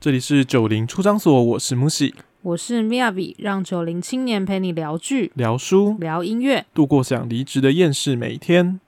这里是九零出张所，我是木喜，我是 Miyabi，让九零青年陪你聊剧、聊书、聊音乐，度过想离职的厌世每一天。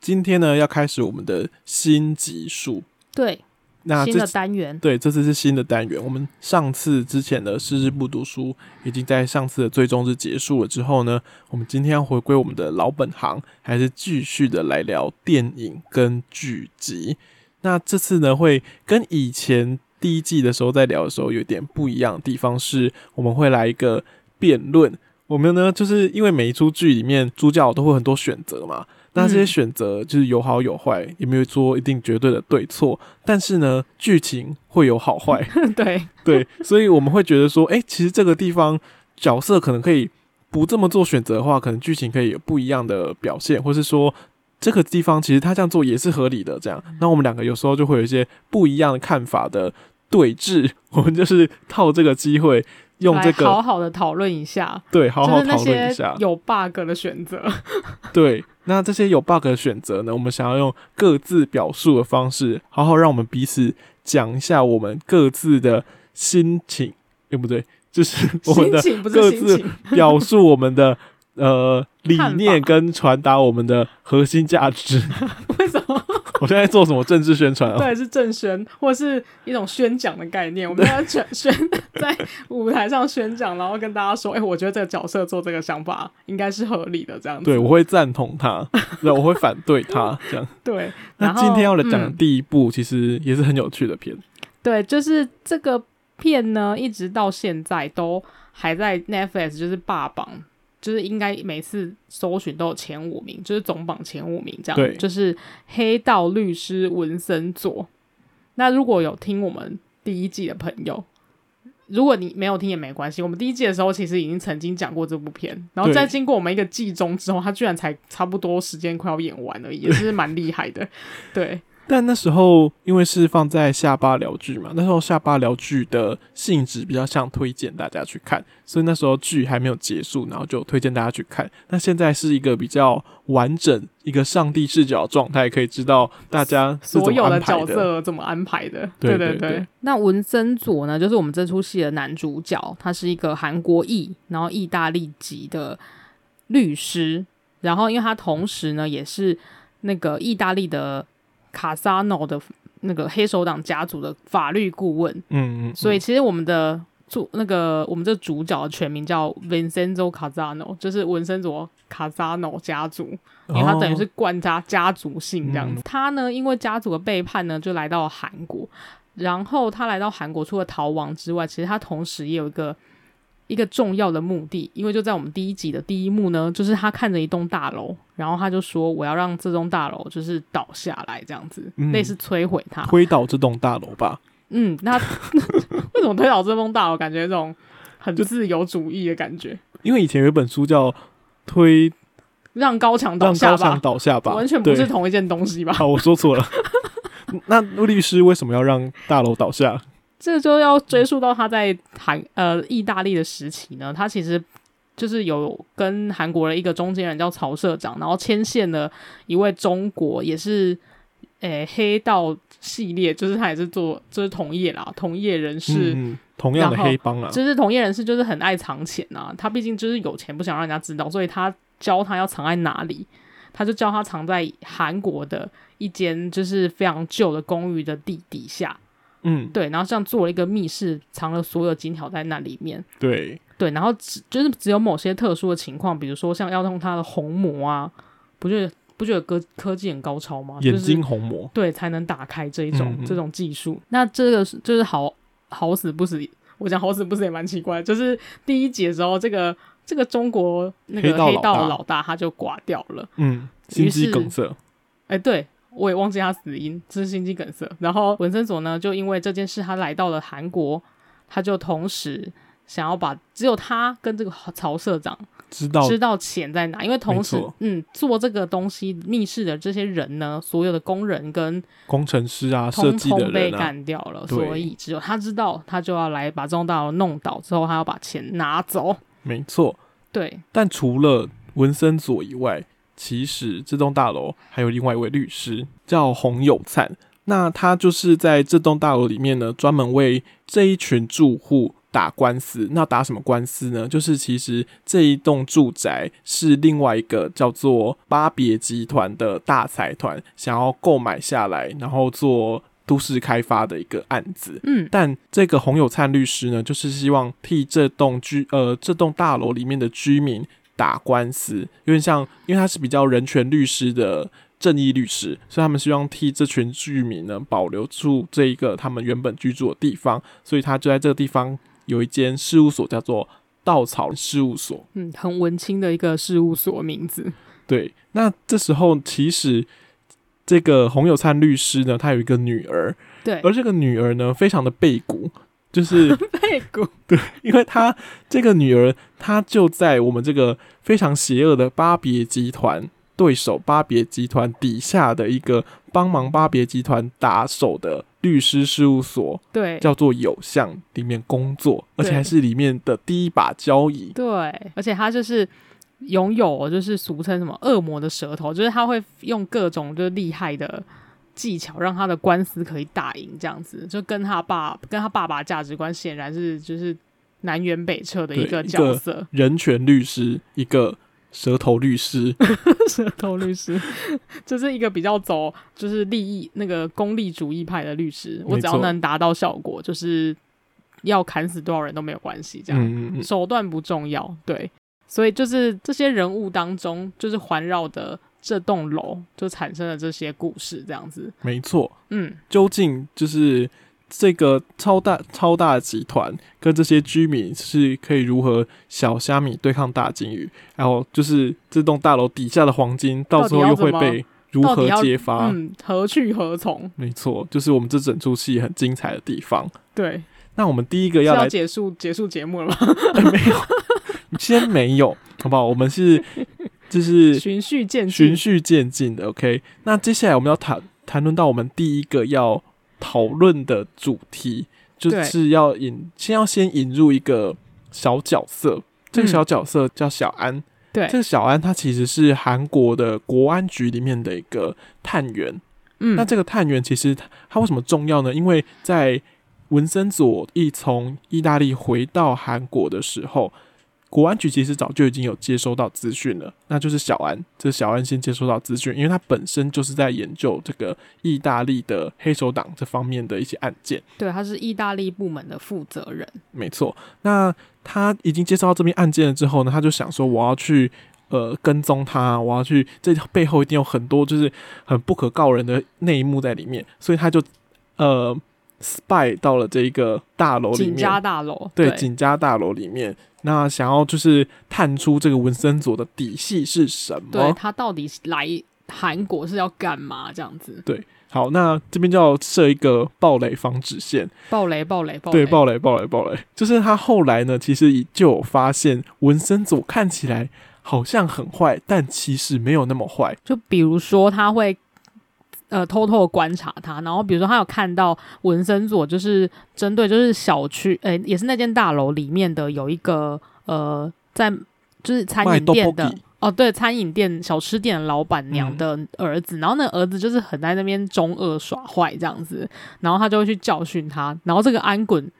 今天呢，要开始我们的新集数，对。那新的单元，对，这次是新的单元。我们上次之前的是日不读书，已经在上次的最终日结束了之后呢，我们今天要回归我们的老本行，还是继续的来聊电影跟剧集。那这次呢，会跟以前第一季的时候在聊的时候有点不一样的地方是，我们会来一个辩论。我们呢，就是因为每一出剧里面主角都会很多选择嘛。那这些选择就是有好有坏，也没有说一定绝对的对错。但是呢，剧情会有好坏。对 对，所以我们会觉得说，哎、欸，其实这个地方角色可能可以不这么做选择的话，可能剧情可以有不一样的表现，或是说这个地方其实他这样做也是合理的。这样，那我们两个有时候就会有一些不一样的看法的对峙。我们就是套这个机会。用这个好好的讨论一下，对，好好讨论一下有 bug 的选择。对，那这些有 bug 的选择呢？我们想要用各自表述的方式，好好让我们彼此讲一下我们各自的心情，对不对？就是我们的各自表述我们的 呃理念跟传达我们的核心价值。为什么？我现在做什么政治宣传啊？对，是政宣，或是一种宣讲的概念。我们要宣 宣在舞台上宣讲，然后跟大家说：“哎、欸，我觉得这个角色做这个想法应该是合理的。”这样子，对，我会赞同他，对，我会反对他，这样。对。那今天要来讲的第一部，其实也是很有趣的片。对，就是这个片呢，一直到现在都还在 Netflix，就是霸榜。就是应该每次搜寻都有前五名，就是总榜前五名这样。对，就是《黑道律师文森佐》。那如果有听我们第一季的朋友，如果你没有听也没关系。我们第一季的时候其实已经曾经讲过这部片，然后在经过我们一个季中之后，他居然才差不多时间快要演完了，也是蛮厉害的。对。但那时候因为是放在下巴聊剧嘛，那时候下巴聊剧的性质比较像推荐大家去看，所以那时候剧还没有结束，然后就推荐大家去看。那现在是一个比较完整、一个上帝视角状态，可以知道大家所有的角色怎么安排的。对对对。那文森佐呢，就是我们这出戏的男主角，他是一个韩国裔，然后意大利籍的律师，然后因为他同时呢也是那个意大利的。卡萨诺的那个黑手党家族的法律顾问，嗯嗯，嗯，所以其实我们的主那个我们这主角的全名叫 Vincenzo Casano，就是文森佐卡萨诺家族，因为他等于是冠他家族姓这样子。哦、他呢，因为家族的背叛呢，就来到了韩国。然后他来到韩国，除了逃亡之外，其实他同时也有一个。一个重要的目的，因为就在我们第一集的第一幕呢，就是他看着一栋大楼，然后他就说：“我要让这栋大楼就是倒下来，这样子，嗯、类似摧毁它，推倒这栋大楼吧。”嗯，那为什么推倒这栋大楼？感觉这种很自由主义的感觉。因为以前有一本书叫《推让高墙倒下吧》，让高墙倒下吧，完全不是同一件东西吧？好，我说错了。那律师为什么要让大楼倒下？这就要追溯到他在韩呃意大利的时期呢，他其实就是有跟韩国的一个中间人叫曹社长，然后牵线了一位中国也是诶、欸、黑道系列，就是他也是做就是同业啦，同业人士，嗯、同样的黑帮啊，就是同业人士就是很爱藏钱啊，他毕竟就是有钱，不想让人家知道，所以他教他要藏在哪里，他就教他藏在韩国的一间就是非常旧的公寓的地底下。嗯，对，然后这样做了一个密室，藏了所有金条在那里面。对对，然后只就是只有某些特殊的情况，比如说像要用它的虹膜啊，不觉得不觉得科科技很高超吗？眼睛虹膜，就是，对，才能打开这一种这种技术。那这个就是好好死不死，我讲好死不死也蛮奇怪，就是第一节的时候，这个这个中国那个黑道的老大他就挂掉了，嗯，心肌梗塞。哎，对。我也忘记他死因，这是心肌梗塞。然后文森佐呢，就因为这件事，他来到了韩国，他就同时想要把只有他跟这个曹社长知道知道钱在哪，因为同时，嗯，做这个东西密室的这些人呢，所有的工人跟工程师啊，设计的人啊，被干掉了，所以只有他知道，他就要来把这栋大楼弄倒之后，他要把钱拿走。没错。对，但除了文森佐以外，其实这栋大楼还有另外一位律师叫洪有灿。那他就是在这栋大楼里面呢，专门为这一群住户打官司。那打什么官司呢？就是其实这一栋住宅是另外一个叫做巴别集团的大财团想要购买下来，然后做都市开发的一个案子。嗯，但这个洪有灿律师呢，就是希望替这栋居呃这栋大楼里面的居民打官司，有点像，因为他是比较人权律师的。正义律师，所以他们希望替这群居民呢保留住这一个他们原本居住的地方，所以他就在这个地方有一间事务所，叫做稻草事务所。嗯，很文青的一个事务所名字。对，那这时候其实这个洪有灿律师呢，他有一个女儿，对，而这个女儿呢，非常的背骨，就是 对，因为他这个女儿，她就在我们这个非常邪恶的巴别集团。对手巴别集团底下的一个帮忙巴别集团打手的律师事务所，对，叫做有相里面工作，而且还是里面的第一把交椅。对，而且他就是拥有，就是俗称什么恶魔的舌头，就是他会用各种就是厉害的技巧，让他的官司可以打赢，这样子就跟他爸跟他爸爸价值观显然是就是南辕北辙的一个角色，人权律师一个。舌头律师，舌头律师，这是一个比较走就是利益那个功利主义派的律师。我只要能达到效果，就是要砍死多少人都没有关系，这样、嗯嗯、手段不重要。对，所以就是这些人物当中，就是环绕的这栋楼，就产生了这些故事，这样子。没错，嗯，究竟就是。这个超大超大的集团跟这些居民是可以如何小虾米对抗大金鱼？然后就是这栋大楼底下的黄金，到时候又会被如何揭发？嗯，何去何从？没错，就是我们这整出戏很精彩的地方。对，那我们第一个要来要结束结束节目了吗？欸、没有，先没有，好不好？我们是就是循序渐循序渐进的。OK，那接下来我们要谈谈论到我们第一个要。讨论的主题就是要引，先要先引入一个小角色，这个小角色叫小安。对，这个小安他其实是韩国的国安局里面的一个探员。嗯，那这个探员其实，他为什么重要呢？因为在文森佐一从意大利回到韩国的时候。国安局其实早就已经有接收到资讯了，那就是小安，这小安先接收到资讯，因为他本身就是在研究这个意大利的黑手党这方面的一些案件。对，他是意大利部门的负责人。没错，那他已经接收到这边案件了之后呢，他就想说，我要去呃跟踪他，我要去，这背后一定有很多就是很不可告人的内幕在里面，所以他就呃 spy 到了这一个大楼里面，景家大楼，对，景家大楼里面。那想要就是探出这个文森佐的底细是什么？对，他到底来韩国是要干嘛？这样子。对，好，那这边就要设一个暴雷防止线。暴雷，暴雷，暴雷。对，暴雷，暴雷，暴雷。就是他后来呢，其实就有发现文森佐看起来好像很坏，但其实没有那么坏。就比如说他会。呃，偷偷的观察他，然后比如说他有看到文森佐，就是针对就是小区，诶、欸，也是那间大楼里面的有一个呃，在就是餐饮店的哦，对，餐饮店小吃店的老板娘的儿子，嗯、然后那儿子就是很在那边中二耍坏这样子，然后他就会去教训他，然后这个安滚。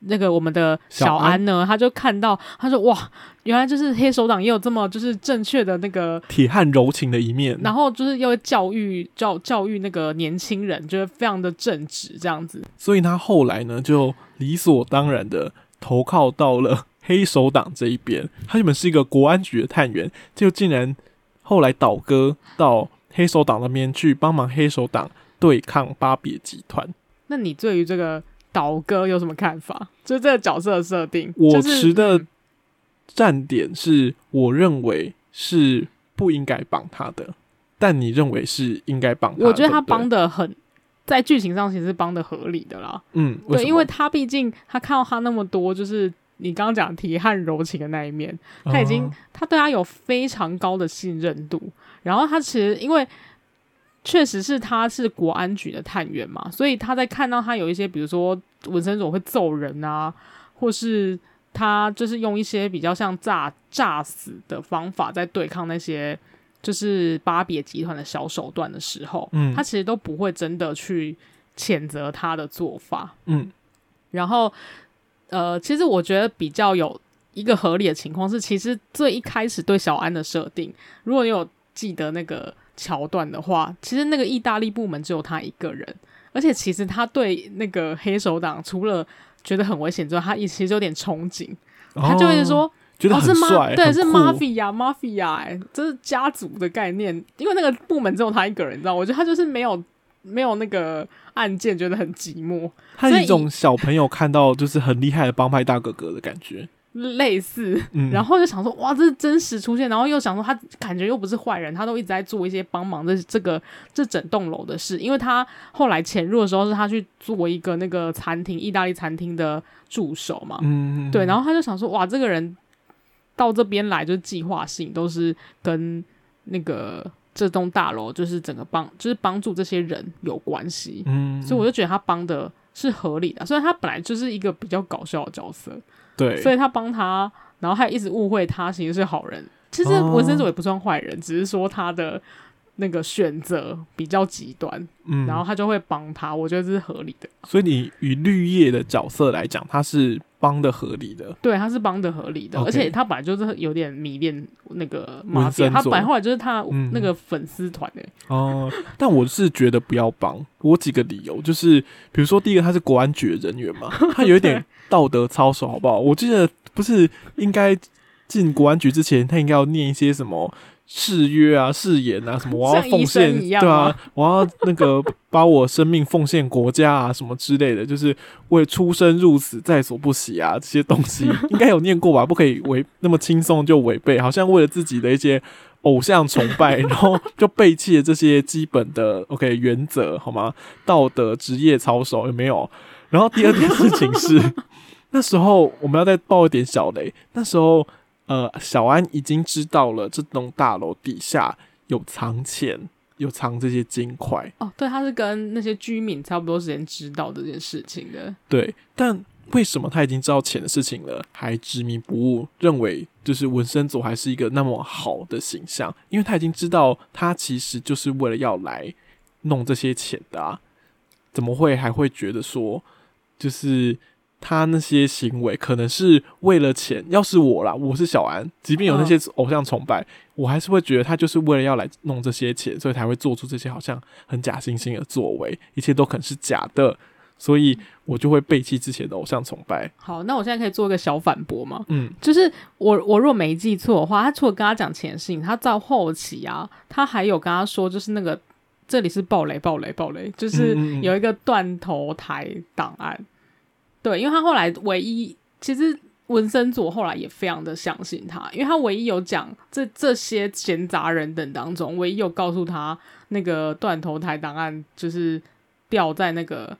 那个我们的小安呢，安他就看到，他说：“哇，原来就是黑手党也有这么就是正确的那个铁汉柔情的一面。”然后就是又教育教教育那个年轻人，就是非常的正直这样子。所以他后来呢，就理所当然的投靠到了黑手党这一边。他原本是一个国安局的探员，就竟然后来倒戈到黑手党那边去帮忙黑手党对抗巴别集团。那你对于这个？倒戈有什么看法？就是这个角色的设定，我持的站点是，我认为是不应该帮他的，但你认为是应该帮他的？我觉得他帮的很，在剧情上其实是帮的合理的啦。嗯，对，因为他毕竟他看到他那么多，就是你刚刚讲铁汉柔情的那一面，他已经、哦、他对他有非常高的信任度，然后他其实因为。确实是他是国安局的探员嘛，所以他在看到他有一些，比如说文森佐会揍人啊，或是他就是用一些比较像炸炸死的方法在对抗那些就是巴别集团的小手段的时候，嗯，他其实都不会真的去谴责他的做法，嗯，然后呃，其实我觉得比较有一个合理的情况是，其实最一开始对小安的设定，如果你有记得那个桥段的话，其实那个意大利部门只有他一个人，而且其实他对那个黑手党除了觉得很危险之外，他也其实有点憧憬，哦、他就会说觉得很帅，哦、对，是 mafia，mafia，哎，这是家族的概念，因为那个部门只有他一个人，你知道？我觉得他就是没有没有那个案件，觉得很寂寞，他是一种小朋友看到就是很厉害的帮派大哥哥的感觉。类似，然后就想说，哇，这是真实出现，然后又想说，他感觉又不是坏人，他都一直在做一些帮忙的这个这整栋楼的事，因为他后来潜入的时候是他去做一个那个餐厅，意大利餐厅的助手嘛，嗯，对，然后他就想说，哇，这个人到这边来就是计划性，都是跟那个这栋大楼就是整个帮，就是帮助这些人有关系，嗯，所以我就觉得他帮的是合理的，虽然他本来就是一个比较搞笑的角色。对，所以他帮他，然后还一直误会他其实是好人。其实文森佐也不算坏人，哦，只是说他的那个选择比较极端，嗯，然后他就会帮他。我觉得这是合理的。所以你以绿叶的角色来讲，他是帮的合理的。对，他是帮的合理的而且他本来就是有点迷恋那个文森佐，他本来后来就是他那个粉丝团的。哦，但我是觉得不要帮。我几个理由就是，比如说第一个，他是国安局的人员嘛，他有一点。道德操守好不好？我记得不是应该进国安局之前，他应该要念一些什么誓约啊、誓言啊，什么我要奉献，对啊，我要那个把我生命奉献国家啊，什么之类的，就是为出生入死在所不惜啊，这些东西 应该有念过吧？不可以违那么轻松就违背，好像为了自己的一些偶像崇拜，然后就背弃了这些基本的 OK 原则，好吗？道德职业操守有没有？然后第二件事情是。那时候我们要再爆一点小雷。那时候，呃，小安已经知道了这栋大楼底下有藏钱，有藏这些金块。哦，对，他是跟那些居民差不多时间知道这件事情的。对，但为什么他已经知道钱的事情了，还执迷不悟，认为就是文森佐还是一个那么好的形象？因为他已经知道他其实就是为了要来弄这些钱的啊，怎么会还会觉得说就是？他那些行为可能是为了钱。要是我啦，我是小安，即便有那些偶像崇拜，我还是会觉得他就是为了要来弄这些钱，所以才会做出这些好像很假惺惺的作为，一切都可能是假的，所以我就会背弃之前的偶像崇拜。好，那我现在可以做一个小反驳吗？嗯，就是我我若没记错的话，他除了跟他讲钱的事情，他到后期啊，他还有跟他说，就是那个这里是暴雷暴雷暴雷，就是有一个断头台档案。对，因为他后来唯一，其实文森佐后来也非常的相信他，因为他唯一有讲这这些闲杂人等当中，唯一有告诉他那个断头台档案就是掉在那个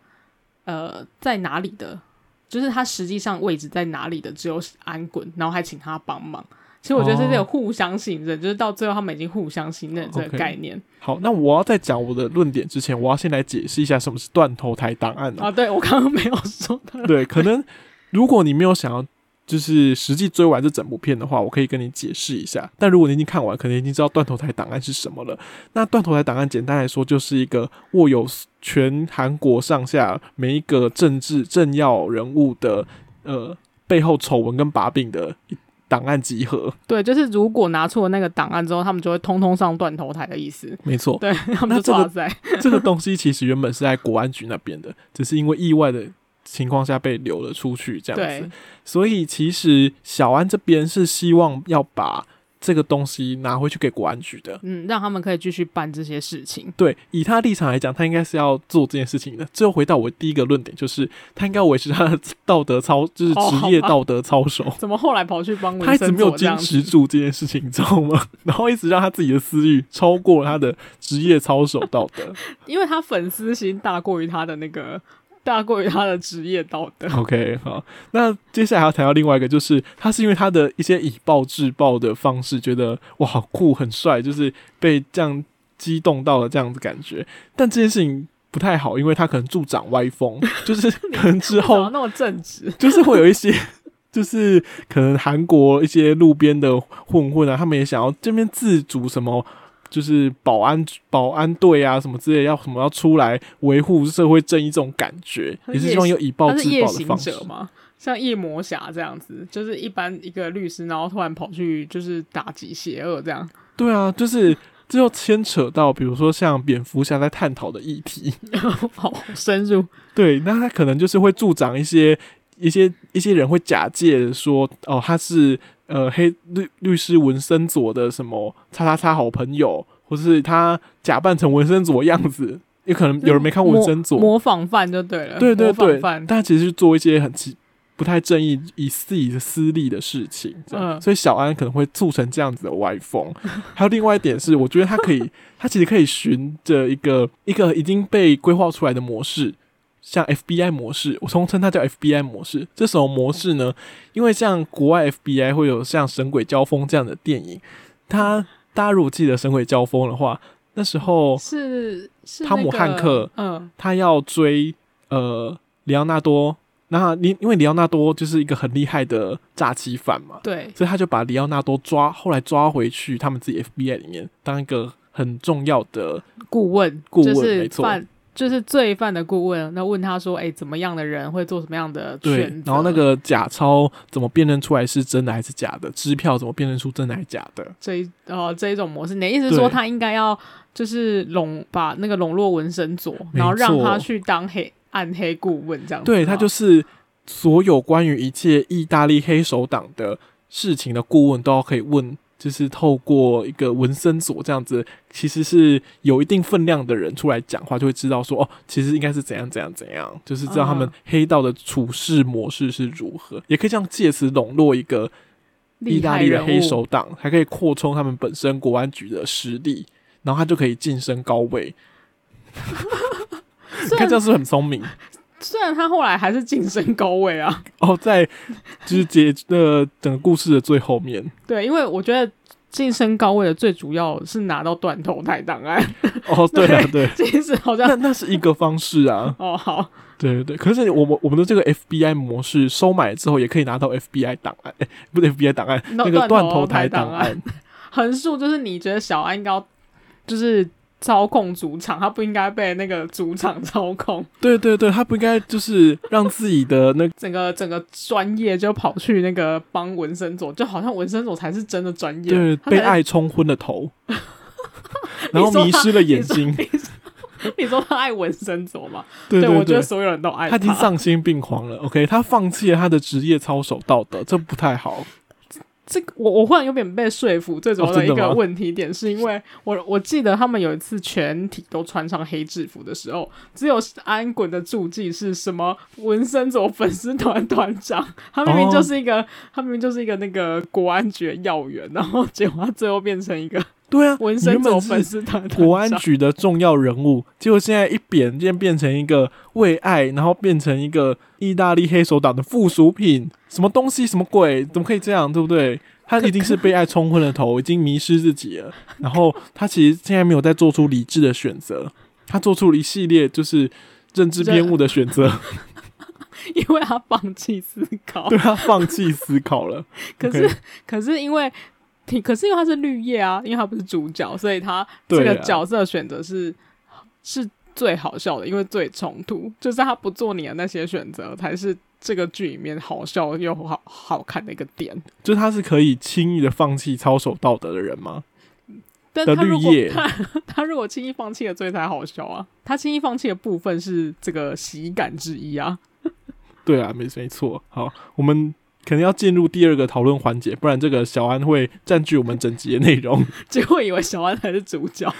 呃在哪里的，就是他实际上位置在哪里的，只有安滚，然后还请他帮忙。其实我觉得是这种互相信任，哦，就是到最后他们已经互相信任这个概念。Okay. 好，那我要在讲我的论点之前，我要先来解释一下什么是断头台档案啊。对，我刚刚没有说的。对，可能如果你没有想要就是实际追完这整部片的话，我可以跟你解释一下。但如果你已经看完，可能已经知道断头台档案是什么了。那断头台档案简单来说，就是一个握有全韩国上下每一个政治政要人物的呃背后丑闻跟把柄的。档案集合，对，就是如果拿出了那个档案之后，他们就会通通上断头台的意思。没错，对，他们就抓在，这个东西其实原本是在国安局那边的，只是因为意外的情况下被流了出去，这样子。所以其实小安这边是希望要把。这个东西拿回去给国安局的，嗯，让他们可以继续办这些事情。对，以他立场来讲，他应该是要做这件事情的。最后回到我第一个论点，就是他应该维持他的道德操，就是职业道德操守。哦、怎么后来跑去帮？他一直没有坚持住这件事情，你知道吗？然后一直让他自己的私欲超过他的职业操守道德，因为他粉丝心大过于他的那个。大过于他的职业道德。OK，好，那接下来还要谈到另外一个，就是他是因为他的一些以暴制暴的方式，觉得哇好酷很帅，就是被这样激动到了这样子感觉。但这件事情不太好，因为他可能助长歪风，就是可能之后那么正直，就是会有一些 就是可能韩国一些路边的混混啊，他们也想要这边自主什么，就是保安保安队啊什么之类，要什么要出来维护社会正义这种感觉，也是希望有以暴制暴的方式吗？像夜魔侠这样子，就是一般一个律师，然后突然跑去就是打击邪恶这样。对啊，就是这又牵扯到，比如说像蝙蝠侠在探讨的议题，好深入。对，那他可能就是会助长一些。一些一些人会假借说，哦，他是呃黑律律师文森佐的什么叉叉叉好朋友，或是他假扮成文森佐的样子，也可能有人没看文森佐，模仿犯就对了，对对对，但他其实是做一些很不太正义、以自己的私利的事情，嗯，所以小安可能会促成这样子的歪风。还有另外一点是，我觉得他可以，他其实可以循着一个一个已经被规划出来的模式。像 FBI 模式，我通称它叫 FBI 模式。这什么模式呢？因为像国外 FBI 会有像《神鬼交锋》这样的电影，他大家如果记得《神鬼交锋》的话，那时候是汤姆汉克，嗯，他要追呃里奥纳多，那因因为里奥纳多就是一个很厉害的诈欺犯嘛，对，所以他就把里奥纳多抓，后来抓回去他们自己 FBI 里面当一个很重要的顾问，顾问没错。就是罪犯的顾问，那问他说：“哎、欸，怎么样的人会做什么样的选择？对，然后那个假钞怎么辨认出来是真的还是假的？支票怎么辨认出真的还是假的？这一哦这一种模式，你的意思是说他应该要就是笼把那个笼络纹身佐，然后让他去当黑暗黑顾问这样子？对，他就是所有关于一切意大利黑手党的事情的顾问都要可以问。”就是透过一个文森佐这样子，其实是有一定分量的人出来讲话，就会知道说哦，其实应该是怎样怎样怎样，就是知道他们黑道的处事模式是如何，也可以这样借此笼络一个意大利的黑手党，还可以扩充他们本身国安局的实力，然后他就可以晋升高位。你看这样是很聪明？虽然他后来还是晋升高位啊，哦，在就是结呃整个故事的最后面，对，因为我觉得晋升高位的最主要是拿到断头台档案。哦，对啊，对，其实好像那那是一个方式啊。哦，好，对对对，可是我们我们的这个 FBI 模式收买之后，也可以拿到 FBI 档案，哎，不是 FBI 档案，那个断头台档案。横竖就是你觉得小安应该就是。操控主场，他不应该被那个主场操控。对对对，他不应该就是让自己的那 整个整个专业就跑去那个帮纹身佐，就好像纹身佐才是真的专业。对，被爱冲昏了头，然后迷失了眼睛。你说，他爱纹身佐吗？对，对，对，对，我觉得所有人都爱他。他已经丧心病狂了。OK，他放弃了他的职业操守道德，这不太好。这个我我忽然有点被说服，最主要的一个问题点是因为我我记得他们有一次全体都穿上黑制服的时候，只有安滚的助记是什么文森佐粉丝团团长，他明明就是一个、哦、他明明就是一个那个国安局要员，然后结果他最后变成一个对啊文森佐粉丝团国安局的重要人物，结果现在一扁，变变成一个为爱，然后变成一个意大利黑手党的附属品。什么东西？什么鬼？怎么可以这样？对不对？他一定是被爱冲昏了头，已经迷失自己了。然后他其实现在没有再做出理智的选择，他做出了一系列就是认知偏误的选择，因为他放弃思考。对，他放弃思考了。可是，可是因为，可是因为他是绿叶啊，因为他不是主角，所以他这个角色选择是是最好笑的，因为最冲突，就是他不做你的那些选择才是。这个剧里面好笑又好好看的一个点，就是他是可以轻易的放弃操守道德的人吗？但他如果他，他如果轻易放弃了，最才好笑啊！他轻易放弃的部分是这个喜感之一啊。对啊，没没错。好，我们可能要进入第二个讨论环节，不然这个小安会占据我们整集的内容。结果以为小安才是主角。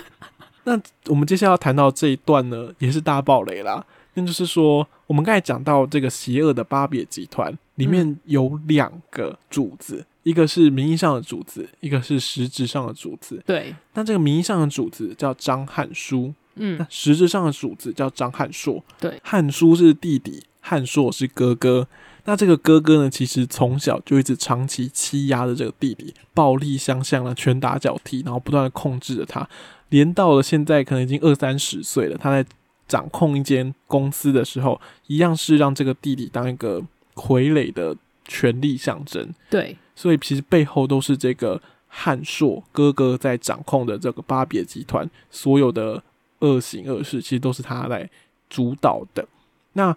那我们接下来要谈到这一段呢，也是大暴雷啦。那就是说，我们刚才讲到这个邪恶的巴别集团里面有两个主子，嗯，一个是名义上的主子，一个是实质上的主子。对，那这个名义上的主子叫张汉书，嗯，那实质上的主子叫张汉硕。对，汉书是弟弟，汉硕是哥哥。那这个哥哥呢，其实从小就一直长期欺压着这个弟弟，暴力相向了，拳打脚踢，然后不断的控制着他，连到了现在可能已经二三十岁了，他在。掌控一间公司的时候，一样是让这个弟弟当一个傀儡的权力象征。对，所以其实背后都是这个汉硕哥哥在掌控的这个巴别集团，所有的恶行恶事，其实都是他来主导的。那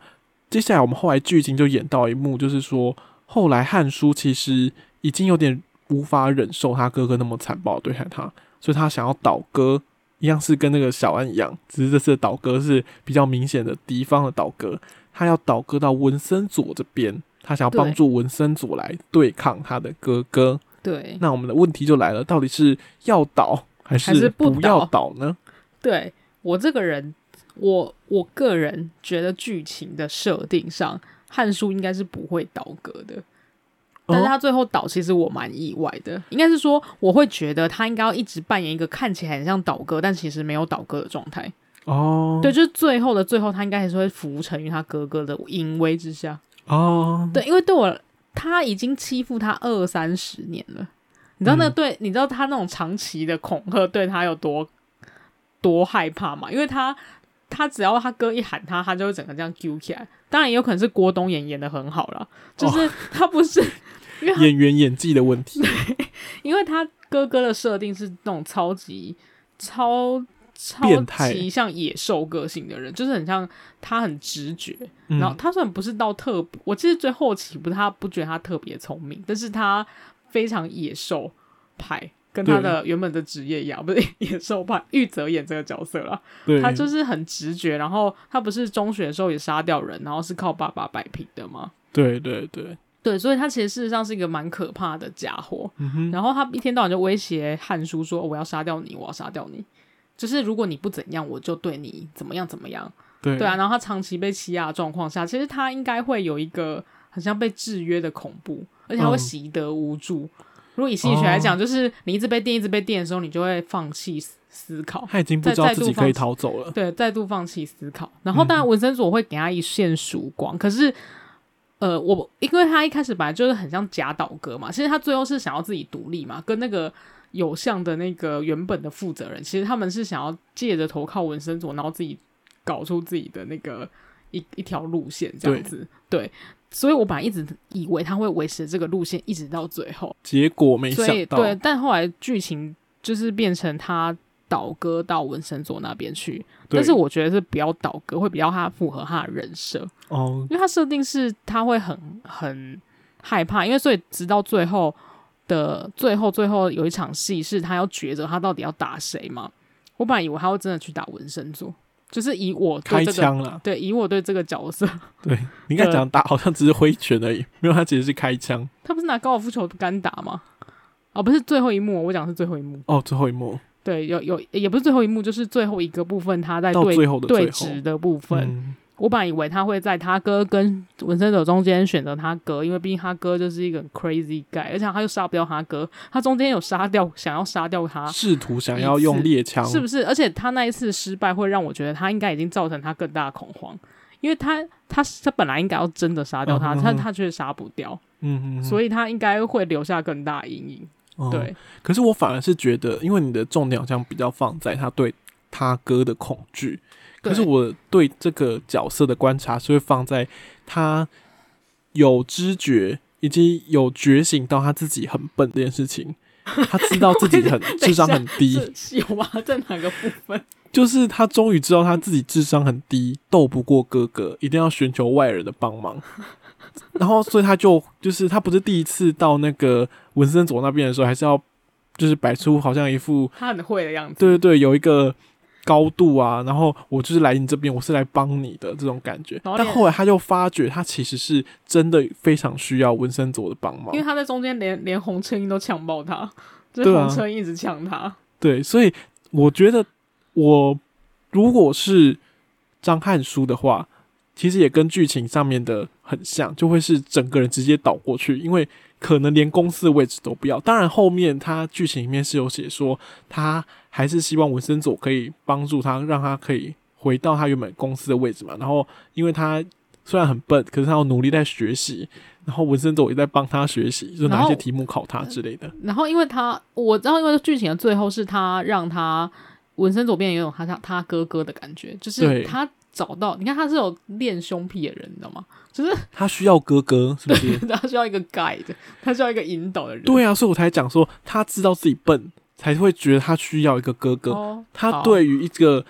接下来我们后来剧情就演到一幕，就是说后来汉书其实已经有点无法忍受他哥哥那么残暴对待他，所以他想要倒戈。一样是跟那个小安一样，只是这次的倒戈是比较明显的敌方的倒戈，他要倒戈到文森佐这边，他想要帮助文森佐来对抗他的哥哥。对，那我们的问题就来了，到底是要倒还是不要倒呢？对，我这个人，我我个人觉得剧情的设定上，汉书应该是不会倒戈的。但是他最后倒，其实我蛮意外的。应该是说，我会觉得他应该要一直扮演一个看起来很像倒戈，但其实没有倒戈的状态。哦，对，就是最后的最后，他应该还是会服从于他哥哥的淫威之下。哦，对，因为对我，他已经欺负他二三十年了。你知道那对，嗯、你知道他那种长期的恐吓对他有多多害怕吗？因为他他只要他哥一喊他，他就会整个这样揪起来。当然也有可能是郭东演演的很好了，就是他不是。哦演员演技的问题，对，因为他哥哥的设定是那种超级超超级像野兽个性的人，就是很像他很直觉，嗯、然后他虽然不是到特，我其实最后期不是他不觉得他特别聪明，但是他非常野兽派，跟他的原本的职业一样，不是野兽派。玉泽演这个角色了，他就是很直觉，然后他不是中学的时候也杀掉人，然后是靠爸爸摆平的吗？对对对。对，所以他其实事实上是一个蛮可怕的家伙。嗯。然后他一天到晚就威胁汉叔说：“我要杀掉你，我要杀掉你。就是如果你不怎样，我就对你怎么样怎么样。”对对啊。然后他长期被欺压的状况下，其实他应该会有一个很像被制约的恐怖，而且他会习得无助。嗯、如果以心理学来讲，就是你一直被电，一直被电的时候，你就会放弃思考。他已经不知道自己可以逃走了。对，再度放弃思考。然后当然文森佐会给他一线曙光，嗯、可是。呃，我因为他一开始本来就是很像假倒哥嘛，其实他最后是想要自己独立嘛，跟那个有相的那个原本的负责人，其实他们是想要借着投靠纹身佐，然后自己搞出自己的那个一一条路线这样子，对，对，所以我本来一直以为他会维持这个路线一直到最后，结果没想到，对，但后来剧情就是变成他。倒戈到文森佐那边去，但是我觉得是比较倒戈，会比较他符合他的人设。哦，因为他设定是他会很很害怕，因为所以直到最后的最后最后有一场戏是他要抉择他到底要打谁嘛，我本来以为他会真的去打文森佐，就是以我对这个、开枪了，对，以我对这个角色，对，你应该讲打好像只是挥拳而已，没有他其实是开枪，他不是拿高尔夫球杆打吗？哦，不是最后一幕，我讲是最后一幕哦，最后一幕。对，有有也不是最后一幕，就是最后一个部分，他在对对峙的部分。嗯、我本来以为他会在他哥跟纹身者中间选择他哥，因为毕竟他哥就是一个 crazy guy，而且他又杀不掉他哥，他中间有杀掉，想要杀掉他，试图想要用猎枪，是不是？而且他那一次失败，会让我觉得他应该已经造成他更大的恐慌，因为他他他本来应该要真的杀掉他，但、嗯、他却杀不掉，嗯嗯，所以他应该会留下更大的阴影。对、嗯，可是我反而是觉得，因为你的重点好像比较放在他对他哥的恐惧，可是我对这个角色的观察是会放在他有知觉以及有觉醒到他自己很笨这件事情，他知道自己 很智商很低，有吗？在哪个部分？就是他终于知道他自己智商很低，斗不过哥哥，一定要寻求外人的帮忙。然后，所以他就就是他不是第一次到那个文森佐那边的时候，还是要就是摆出好像一副他很会的样子。对对对，有一个高度啊，然后我就是来你这边，我是来帮你的这种感觉。但后来他就发觉，他其实是真的非常需要文森佐的帮忙，因为他在中间连连洪承英都抢爆他，就是洪承英一直抢他。对，所以我觉得我如果是张汉书的话。其实也跟剧情上面的很像，就会是整个人直接倒过去，因为可能连公司的位置都不要。当然后面他剧情里面是有写说，他还是希望文森佐可以帮助他，让他可以回到他原本公司的位置嘛。然后因为他虽然很笨，可是他要努力在学习，然后文森佐也在帮他学习，就拿一些题目考他之类的。然后因为他我知道，因为剧情的最后是他让他文森佐变有种他他他哥哥的感觉，就是他。找到，你看他是有练胸癖的人，你知道吗？就是他需要哥哥，是不是？他需要一个 guide，他需要一个引导的人。对啊，所以我才讲说，他知道自己笨，才会觉得他需要一个哥哥。哦、他对于一个。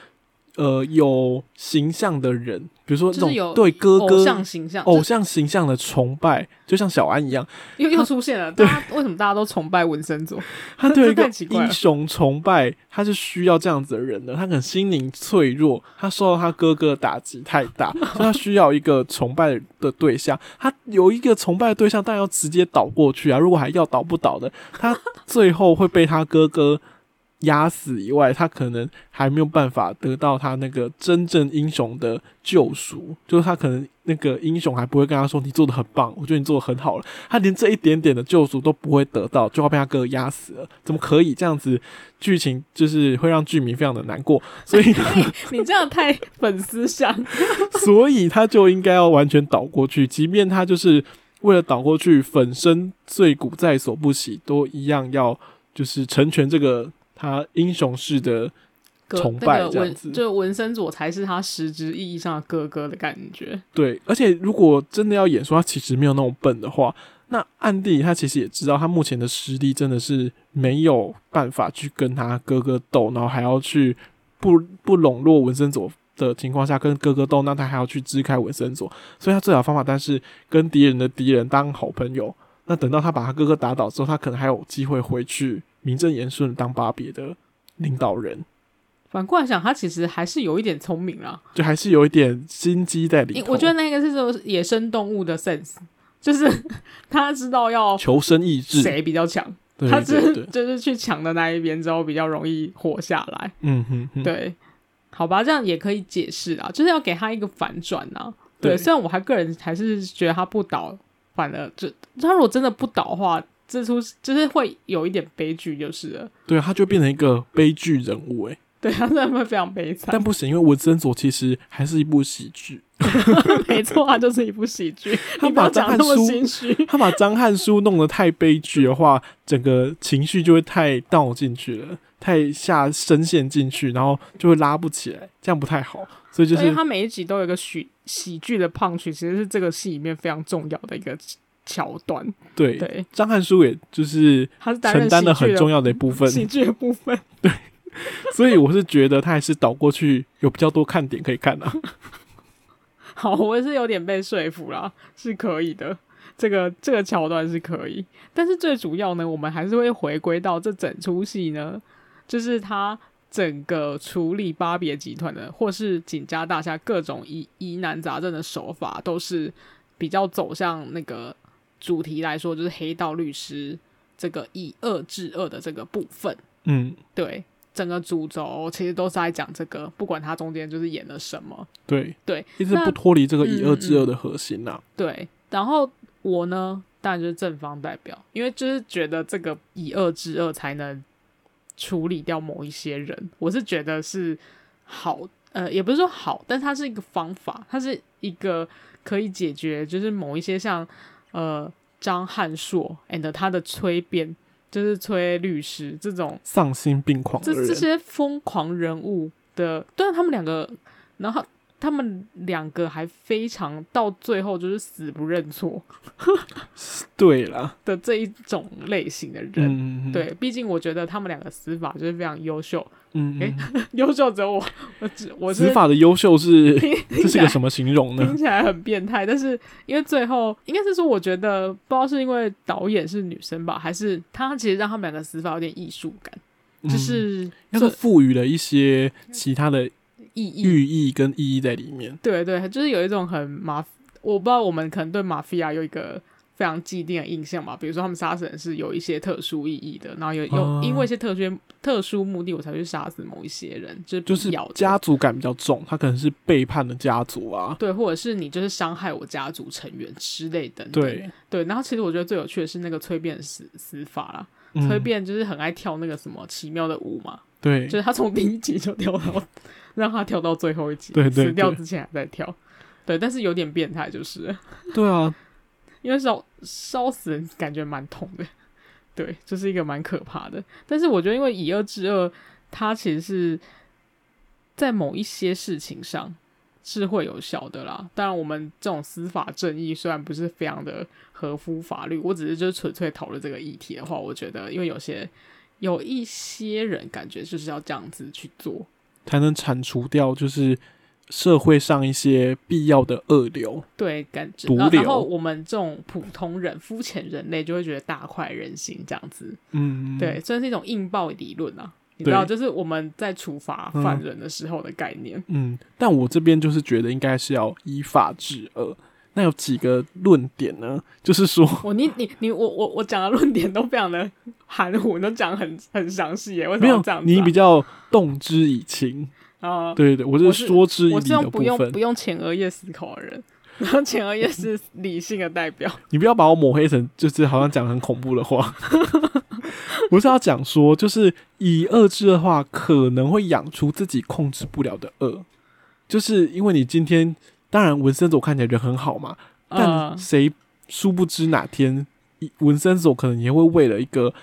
呃，有形象的人，比如说这种对哥哥偶像形象、偶像形象的崇拜，就像小安一样，又又出现了。对，为什么大家都崇拜文森佐？他对一个英雄崇拜，他是需要这样子的人的。他可能心灵脆弱，他受到他哥哥的打击太大，所以他需要一个崇拜的对象。他有一个崇拜的对象，但要直接倒过去啊！如果还要倒不倒的，他最后会被他哥哥。压死以外，他可能还没有办法得到他那个真正英雄的救赎。就是他可能那个英雄还不会跟他说：“你做的很棒，我觉得你做的很好了。”他连这一点点的救赎都不会得到，就要被他哥哥压死了。怎么可以这样子？剧情就是会让剧迷非常的难过。所以 你这样太粉丝向，所以他就应该要完全倒过去，即便他就是为了倒过去，粉身碎骨在所不惜，都一样要就是成全这个。他英雄式的崇拜这样子，那个、就文森佐才是他实质意义上的哥哥的感觉。对，而且如果真的要演说他其实没有那么笨的话，那暗地里他其实也知道他目前的实力真的是没有办法去跟他哥哥斗，然后还要去不不笼络文森佐的情况下跟哥哥斗，那他还要去支开文森佐，所以他最好方法，但是跟敌人的敌人当好朋友。那等到他把他哥哥打倒之后，他可能还有机会回去。名正言顺当巴别的领导人，反过来想，他其实还是有一点聪明啦，就还是有一点心机在里面。我觉得那个是说野生动物的 sense，就是他知道要求生意志，谁比较强，他是 就是去抢的那一边之后比较容易活下来。嗯哼，哼，对，好吧，这样也可以解释啊，就是要给他一个反转啊。对，对，虽然我还个人还是觉得他不倒，反而就他如果真的不倒的话。这出就是会有一点悲剧，就是了。对，他就变成一个悲剧人物，哎，对，他真的会非常悲惨。但不行，因为文森佐其实还是一部喜剧。没错，他就是一部喜剧。他把张翰书，他把张翰书弄得太悲剧的话，整个情绪就会太倒进去了，太下深陷进去，然后就会拉不起来，这样不太好。所以就是他每一集都有一个喜喜剧的 punch，其实是这个戏里面非常重要的一个。桥段。对对，张翰书也就是他是承担了很重要的一部分，喜剧的部分。对，所以我是觉得他还是倒过去有比较多看点可以看啊。好，我也是有点被说服了，是可以的，这个这个桥段是可以，但是最主要呢，我们还是会回归到这整出戏呢，就是他整个处理巴别集团的，或是景家大厦各种疑疑难杂症的手法，都是比较走向那个。主题来说，就是黑道律师这个以恶制恶的这个部分。嗯，对，整个主轴其实都是在讲这个，不管他中间就是演了什么。对对，一直不脱离这个以恶制恶的核心呐、啊嗯嗯。对，然后我呢，当然就是正方代表，因为就是觉得这个以恶制恶才能处理掉某一些人。我是觉得是好，呃，也不是说好，但它是一个方法，它是一个可以解决，就是某一些像。呃，张翰硕 and 他的崔编，就是崔律师这种丧心病狂，这这些疯狂人物的，对啊，他们两个，然后他们两个还非常到最后就是死不认错，对啦。的这一种类型的人，嗯、对，毕竟我觉得他们两个死法就是非常优秀。嗯，诶、欸，优秀者我我只我是死法的优秀是这 是个什么形容呢？听起来很变态，但是因为最后应该是说，我觉得不知道是因为导演是女生吧，还是他其实让他们两个死法有点艺术感，嗯、就是要是赋予了一些其他的意义、寓意跟意义在里面。对对，就是有一种很麻，我不知道我们可能对马菲亚有一个。非常既定的印象吧，比如说他们杀死人是有一些特殊意义的，然后有有因为一些特殊特殊目的，我才去杀死某一些人，就是就是家族感比较重，他可能是背叛的家族啊，对，或者是你就是伤害我家族成员之类的，对对。然后其实我觉得最有趣的是那个崔变死死法啦，嗯、崔变就是很爱跳那个什么奇妙的舞嘛，对，就是他从第一集就跳到让他跳到最后一集，对，对对，死掉之前还在跳，对，但是有点变态，就是。对啊。因为烧烧死人感觉蛮痛的，对，就是一个蛮可怕的。但是我觉得，因为以恶制恶，它其实是在某一些事情上是会有效的啦。当然，我们这种司法正义虽然不是非常的合乎法律，我只是就纯粹讨论这个议题的话，我觉得因为有些有一些人感觉就是要这样子去做，才能铲除掉就是。社会上一些必要的恶流，对，感觉然后我们这种普通人、肤浅人类就会觉得大快人心这样子，嗯，对，这是一种硬爆理论啊，你知道，就是我们在处罚犯人的时候的概念，嗯，嗯，但我这边就是觉得应该是要依法治恶，那有几个论点呢？就是说，我你你你我我我讲的论点都非常的含糊，都讲很很详细耶，为什么要这样子啊？你比较动之以情。啊，对对，我是说之以理的部分。我是用不用不用前额叶思考的人，然后前额叶是理性的代表。你不要把我抹黑成就是好像讲很恐怖的话。我是要讲说，就是以恶制的话，可能会养出自己控制不了的恶。就是因为你今天，当然文森佐看起来人很好嘛，但谁殊不知哪天文森佐可能也会为了一个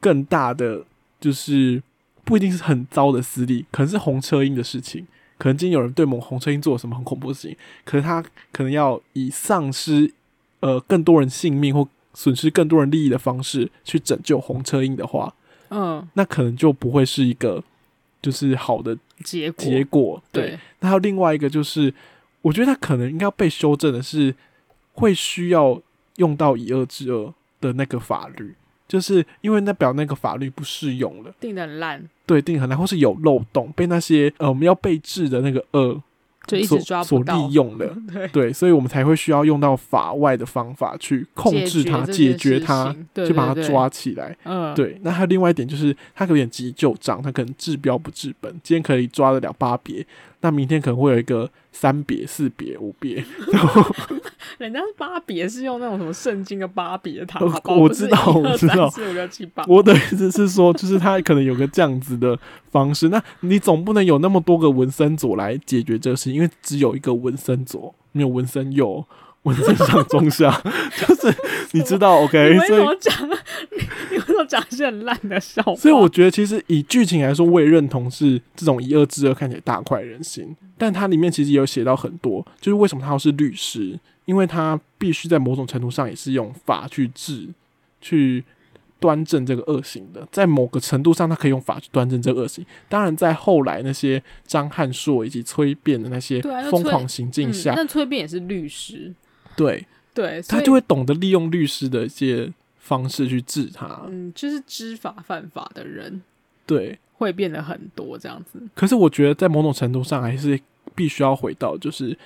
更大的，就是。不一定是很糟的私利，可能是红车鹰的事情。可能今天有人对某红车鹰做了什么很恐怖的事情，可是他可能要以丧失呃更多人性命或损失更多人利益的方式去拯救红车鹰的话，嗯，那可能就不会是一个就是好的结果。结果对。那还有另外一个就是，我觉得他可能应该要被修正的是，会需要用到以恶制恶的那个法律。就是因为那表那个法律不适用了，定的很烂，对，定很烂，或是有漏洞，被那些呃我们要被治的那个恶就一直抓所利用的，对，对，所以我们才会需要用到法外的方法去控制它、解决它，去把它抓起来。嗯，对。那还有另外一点就是，它有点急救章，它可能治标不治本。今天可以抓得了巴别，那明天可能会有一个三别、四别、五别，然后。人家是八别，是用那种什么圣经的八别塔，我知道，我知道。四五六七八。我的意思是说，就是他可能有个这样子的方式。那你总不能有那么多个文森佐来解决这个事，因为只有一个文森佐，没有文森右、文正上、中下，就是你知道，OK？所以你为什么讲？你为什么讲一些很烂的笑话？所以我觉得，其实以剧情来说，我也认同是这种以恶制恶，看起来大快人心。但它里面其实也有写到很多，就是为什么他要是律师。因为他必须在某种程度上也是用法去治、去端正这个恶行的，在某个程度上，他可以用法去端正这个恶行。当然，在后来那些张汉硕以及崔变的那些疯狂行径下，那崔弁也是律师，对对，他就会懂得利用律师的一些方式去治他。嗯，就是知法犯法的人，对，会变得很多这样子。可是我觉得，在某种程度上，还是必须要回到就是。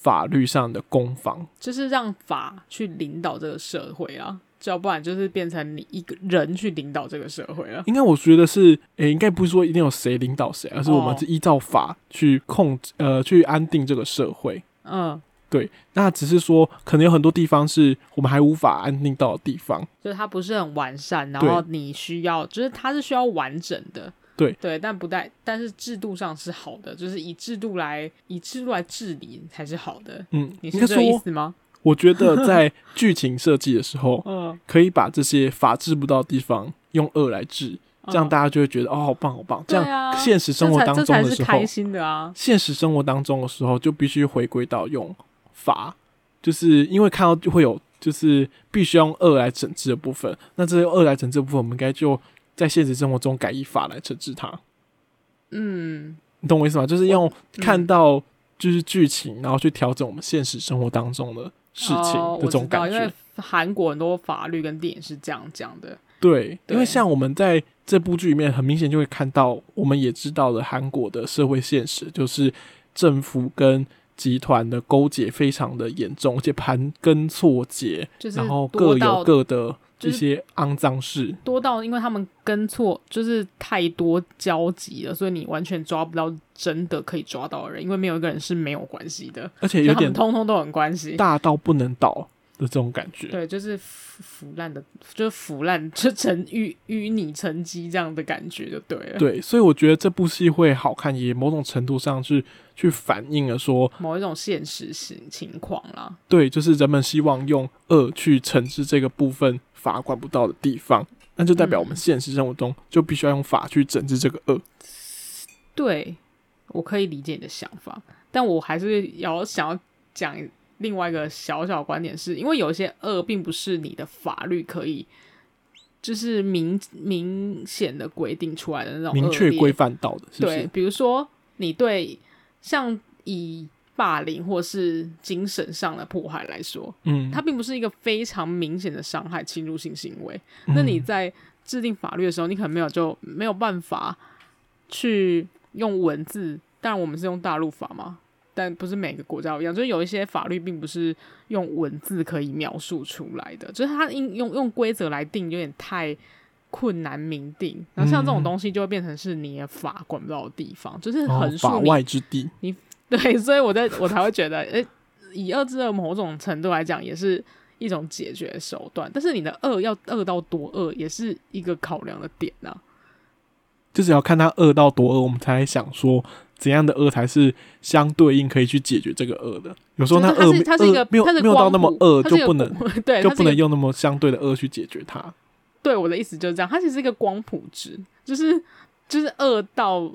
法律上的攻防，就是让法去领导这个社会啊，要不然就是变成你一个人去领导这个社会了。应该我觉得是，诶、欸，应该不是说一定有谁领导谁，而是我们是依照法去控制，呃，去安定这个社会。嗯，对。那只是说，可能有很多地方是我们还无法安定到的地方，就是它不是很完善，然后你需要，就是它是需要完整的。对对，但不带，但是制度上是好的，就是以制度来以制度来治理才是好的。嗯，你是这个意思吗？我觉得 在剧情设计的时候，嗯，可以把这些法治不到的地方用恶来治，这样大家就会觉得、嗯、哦，好棒，好棒。这样现实生活当中的时候，开心的啊。现实生活当中的时候，就必须回归到用法，就是因为看到就会有，就是必须用恶来整治的部分。那这些恶来整治的部分，我们应该就。在现实生活中改以法来惩治它，嗯，你懂我意思吗？就是用看到就是剧情，然后去调整我们现实生活当中的事情的这种感觉。因为韩国很多法律跟电影是这样讲的。对，因为像我们在这部剧里面，很明显就会看到，我们也知道了韩国的社会现实，就是政府跟集团的勾结非常的严重，而且盘根错节，然后各有各的。这些肮脏事多到，因为他们跟错就是太多交集了，所以你完全抓不到真的可以抓到的人，因为没有一个人是没有关系的，而且有点通通都很关系，大到不能倒的这种感觉。对，就是腐烂的，就是腐烂就成淤淤泥成积这样的感觉就对了。对，所以我觉得这部戏会好看，也某种程度上是去反映了说某一种现实性情况啦。对，就是人们希望用恶去惩治这个部分。法管不到的地方，那就代表我们现实生活中就必须要用法去整治这个恶。对，我可以理解你的想法，但我还是要想要讲另外一个小小观点是，是因为有些恶并不是你的法律可以就是明明显的规定出来的那种明确规范到的，是不是？对，比如说你对像以霸凌或是精神上的迫害来说，嗯，它并不是一个非常明显的伤害侵入性行为，嗯，那你在制定法律的时候，你可能没有就没有办法去用文字。当然，我们是用大陆法嘛，但不是每个国家一样。就是有一些法律并不是用文字可以描述出来的，就是它应用用规则来定，有点太困难明定。然后像这种东西就会变成是你的法管不到的地方，就是横竖法外之地。你 对，所以我在我才会觉得，诶、欸，以恶制恶某种程度来讲，也是一种解决手段。但是你的恶要恶到多恶，也是一个考量的点呢、啊。就是要看他恶到多恶，我们才想说。怎样的恶才是相对应可以去解决这个恶的？有时候那恶它是一个没有没有到那么恶，就不能 对，就不能用那么相对的恶去解决它。对，我的意思就是这样，它其实是一个光谱值，就是就是恶到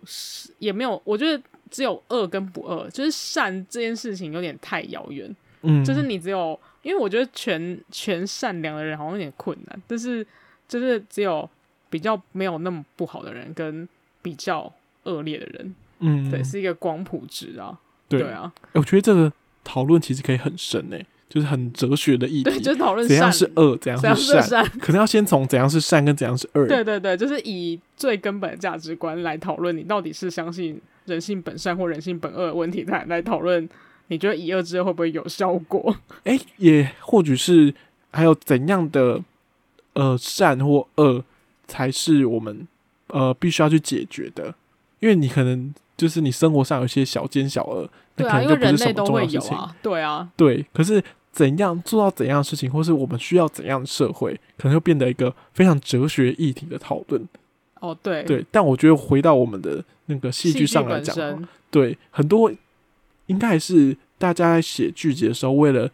也没有，我觉得只有恶跟不恶，就是善这件事情有点太遥远。嗯，就是你只有，因为我觉得全全善良的人好像有点困难，但是就是只有比较没有那么不好的人跟比较恶劣的人。嗯，对，是一个光谱值啊。对，对啊，我觉得这个讨论其实可以很深诶，就是很哲学的议题，就是讨论怎样是恶，怎样是善，善可能要先从怎样是善跟怎样是恶。对对对，就是以最根本的价值观来讨论，你到底是相信人性本善或人性本恶的问题，来来讨论，你觉得以恶制恶会不会有效果？哎，也或许是还有怎样的呃善或恶才是我们呃必须要去解决的，因为你可能。就是你生活上有些小奸小恶，那可能就不是什么重要的事情。对啊，对。可是怎样做到怎样的事情，或是我们需要怎样的社会，可能就变得一个非常哲学议题的讨论。哦，对，对。但我觉得回到我们的那个戏剧上来讲，对很多应该还是大家在写剧集的时候，为了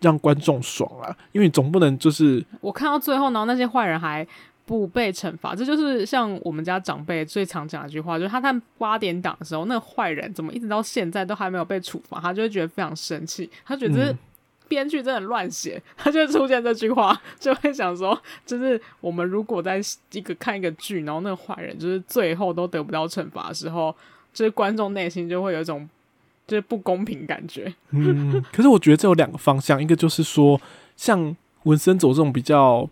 让观众爽啊，因为总不能就是我看到最后然后，那些坏人还。不被惩罚，这就是像我们家长辈最常讲的一句话，就是他看八点档的时候，那个坏人怎么一直到现在都还没有被处罚，他就会觉得非常生气，他觉得编剧真的乱写，他就会出现这句话，就会想说，就是我们如果在一个看一个剧，然后那个坏人就是最后都得不到惩罚的时候，就是观众内心就会有一种就是不公平感觉。嗯，可是我觉得这有两个方向，一个就是说，像文森佐这种比较。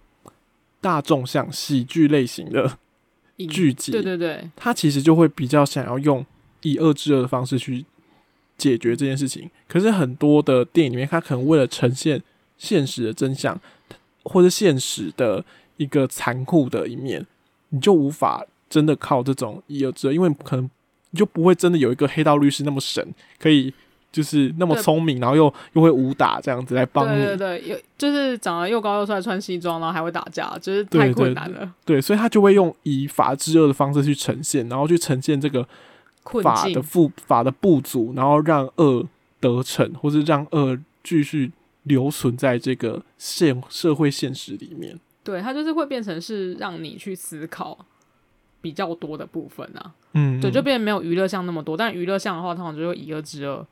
大众像喜剧类型的剧集，对对对，他其实就会比较想要用以恶制恶的方式去解决这件事情。可是很多的电影里面，他可能为了呈现现实的真相，或者现实的一个残酷的一面，你就无法真的靠这种以恶制恶，因为可能你就不会真的有一个黑道律师那么神，可以。就是那么聪明，然后又又会武打这样子来帮你。对对对，又就是长得又高又帅，穿西装，然后还会打架，就是太困难了。对，对，对，对，所以他就会用以法制恶的方式去呈现，然后去呈现这个法的不法的不足，然后让恶得逞，或是让恶继续留存在这个现社会现实里面。对，它就是会变成是让你去思考比较多的部分啊。嗯，对，就变得没有娱乐项那么多，但娱乐项的话，通常就会以恶制恶。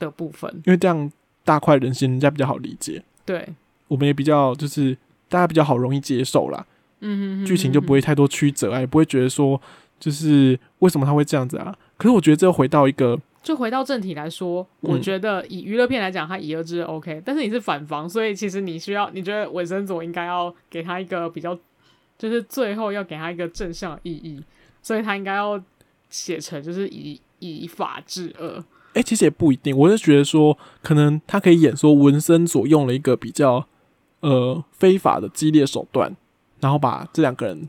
的部分，因为这样大快人心，人家比较好理解。对，我们也比较就是大家比较好容易接受啦。嗯哼，剧情就不会太多曲折啊，也不会觉得说就是为什么他会这样子啊？可是我觉得这回到一个，就回到正题来说，嗯、我觉得以娱乐片来讲，他以恶制恶 OK，但是你是反方，所以其实你需要，你觉得文森佐应该要给他一个比较，就是最后要给他一个正向意义，所以他应该要写成就是以以法治恶。哎、欸，其实也不一定。我是觉得说，可能他可以演说文森佐用了一个比较呃非法的激烈手段，然后把这两个人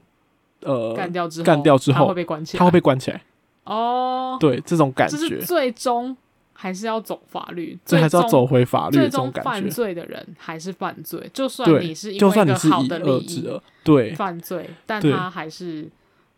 呃干掉之后，干掉之后他会被关起来，他会被关起来。哦，对，这种感觉，就是最终还是要走法律，这还是要走回法律的这种感觉。犯罪的人还是犯罪，就算你是因为一个好的利益对犯罪，但他还是。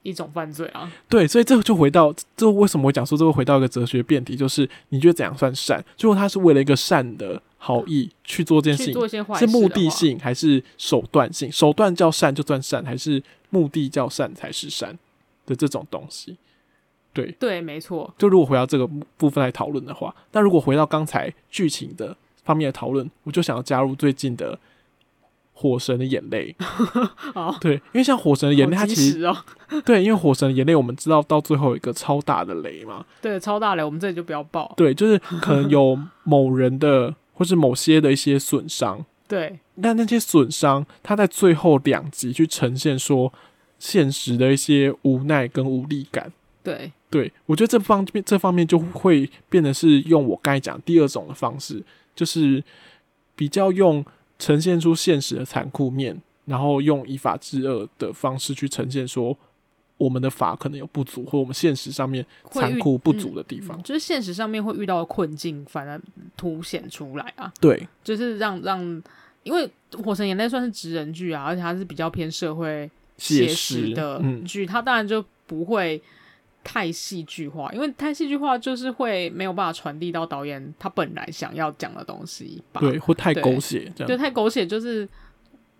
一种犯罪啊，对，所以这就回到这为什么我讲说这会回到一个哲学辩题，就是你觉得怎样算善？最后他是为了一个善的好意去做这件事情，是目的性还是手段性？手段叫善就算善，还是目的叫善才是善的这种东西？对对，没错。就如果回到这个部分来讨论的话，那如果回到刚才剧情的方面的讨论，我就想要加入最近的《火神的眼泪》哦。对，因为像《火神的眼泪》，它其实、哦、对，因为《火神的眼泪》，我们知道到最后有一个超大的雷嘛。对，超大雷，我们这里就不要爆。对，就是可能有某人的或是某些的一些损伤。对，但那些损伤，它在最后两集去呈现说现实的一些无奈跟无力感。对。对，我觉得这方面这方面就会变得是用我刚才讲第二种的方式，就是比较用呈现出现实的残酷面，然后用以法治恶的方式去呈现说我们的法可能有不足，或我们现实上面残酷不足的地方，嗯，就是现实上面会遇到的困境，反而凸显出来啊。对，就是让让，因为《火神眼泪》算是职人剧啊，而且它是比较偏社会写实的剧，它当然就不会。太戏剧化，因为太戏剧化就是会没有办法传递到导演他本来想要讲的东西吧。对，或太狗血这样。对，太狗血就是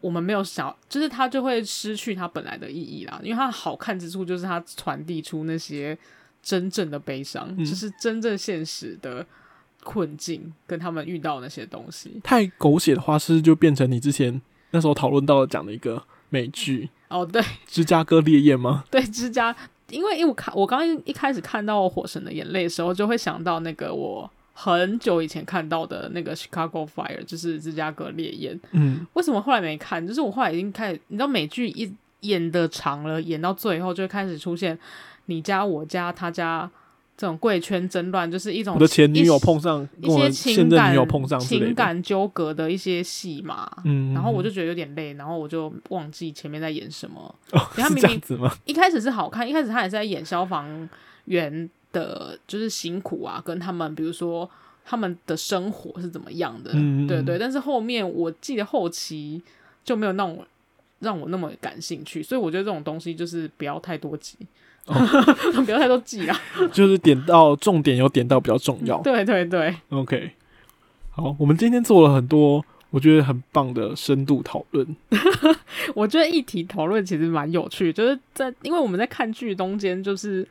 我们没有想，就是它就会失去它本来的意义啦。因为它好看之处就是它传递出那些真正的悲伤，嗯，就是真正现实的困境跟他们遇到那些东西。太狗血的话，是就变成你之前那时候讨论到的讲的一个美剧哦，对，芝加哥烈焰吗？对，芝加。因为因为我看我刚刚一开始看到《火神的眼泪》的时候，就会想到那个我很久以前看到的那个《Chicago Fire》，就是芝加哥烈焰。嗯，为什么后来没看？就是我后来已经开始，你知道美剧一演的长了，演到最后就会开始出现你家、我家、他家。这种贵圈争乱就是一种我的前女友碰上一些情感女友碰上情感纠葛的一些戏嘛，嗯，然后我就觉得有点累，然后我就忘记前面在演什么。哦，他明明是这样子吗？一开始是好看，一开始他也是在演消防员的，就是辛苦啊，跟他们比如说他们的生活是怎么样的，嗯，对对。但是后面我记得后期就没有让我让我那么感兴趣，所以我觉得这种东西就是不要太多集。哦、不要太多记啊，就是点到重点，有点到比较重要。对对对，OK。好，我们今天做了很多我觉得很棒的深度讨论。我觉得议题讨论其实蛮有趣，就是在因为我们在看剧中间，就是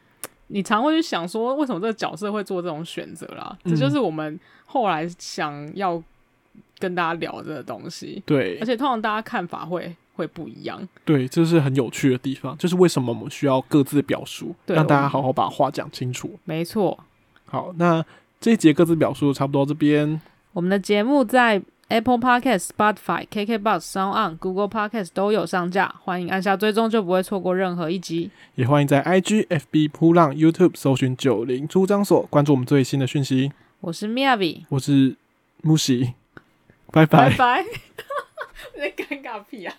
你常会去想说，为什么这个角色会做这种选择啦、嗯？这就是我们后来想要跟大家聊的东西。对，而且通常大家看法会。会不一样，对，这是很有趣的地方，就是为什么我们需要各自表述，让大家好好把话讲清楚。没错。好，那这一节各自表述差不多这边。我们的节目在 Apple Podcast、Spotify、KKBox、SoundOn、Google Podcast 都有上架，欢迎按下追踪，就不会错过任何一集。也欢迎在 IG、FB、噗浪、YouTube 搜寻九零出张所，关注我们最新的讯息。我是 Miyavi，我是木喜，拜拜。拜拜。在尴尬屁啊！